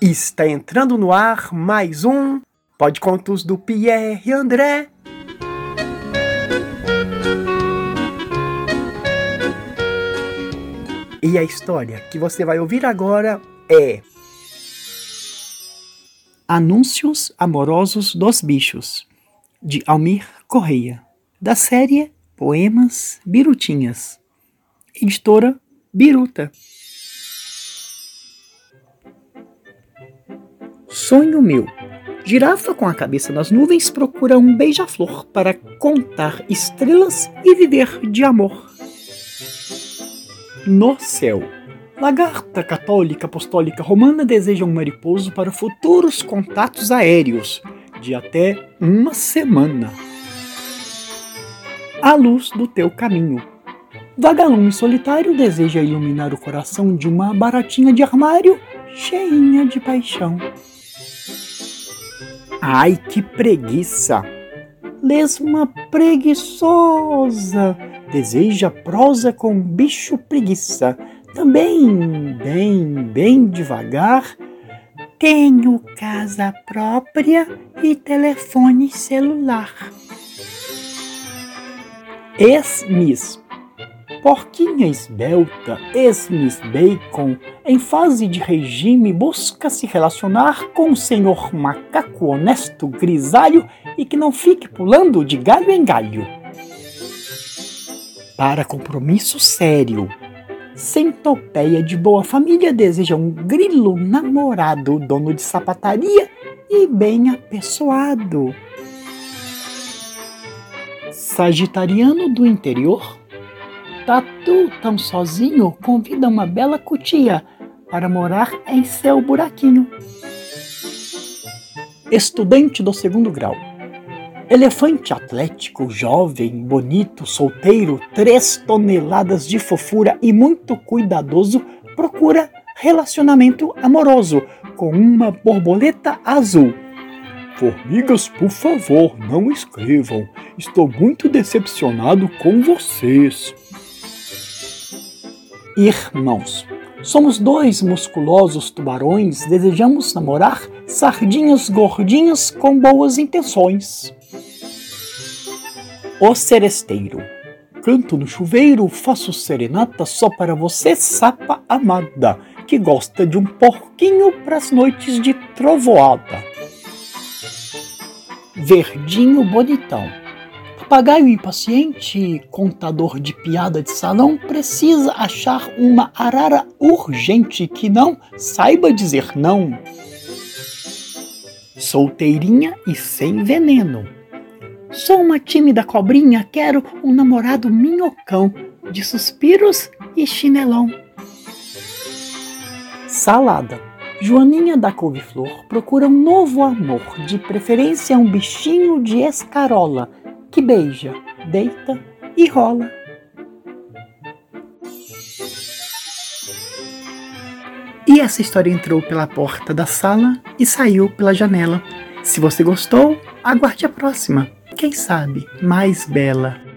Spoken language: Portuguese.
Está entrando no ar mais um Pode Contos do Pierre André. E a história que você vai ouvir agora é Anúncios Amorosos dos Bichos, de Almir Correia, da série Poemas Birutinhas, editora Biruta. Sonho meu. Girafa com a cabeça nas nuvens procura um beija-flor para contar estrelas e viver de amor. No céu. Lagarta católica apostólica romana deseja um mariposo para futuros contatos aéreos de até uma semana. A luz do teu caminho. Vagalume solitário deseja iluminar o coração de uma baratinha de armário cheinha de paixão. Ai, que preguiça! Lesma preguiçosa deseja prosa com bicho preguiça. Também, bem, bem devagar. Tenho casa própria e telefone celular. Ex-Miss Porquinha esbelta, ex-Miss Bacon, em fase de regime, busca se relacionar com o senhor macaco honesto grisalho e que não fique pulando de galho em galho. Para compromisso sério, centopeia de boa família deseja um grilo namorado, dono de sapataria e bem apessoado. Sagitariano do interior Tatu, tão sozinho, convida uma bela cutia para morar em seu buraquinho. Estudante do segundo grau. Elefante atlético, jovem, bonito, solteiro, três toneladas de fofura e muito cuidadoso, procura relacionamento amoroso com uma borboleta azul. Formigas, por favor, não escrevam. Estou muito decepcionado com vocês. Irmãos, somos dois musculosos tubarões, desejamos namorar sardinhas gordinhas com boas intenções. O seresteiro. Canto no chuveiro, faço serenata só para você, sapa amada, que gosta de um porquinho pras noites de trovoada. Verdinho bonitão papagaio impaciente, contador de piada de salão, precisa achar uma arara urgente que não saiba dizer não. Solteirinha e sem veneno. Sou uma tímida cobrinha, quero um namorado minhocão, de suspiros e chinelão. Salada. Joaninha da couve-flor procura um novo amor, de preferência um bichinho de escarola, que beija, deita e rola. E essa história entrou pela porta da sala e saiu pela janela. Se você gostou, aguarde a próxima. Quem sabe mais bela.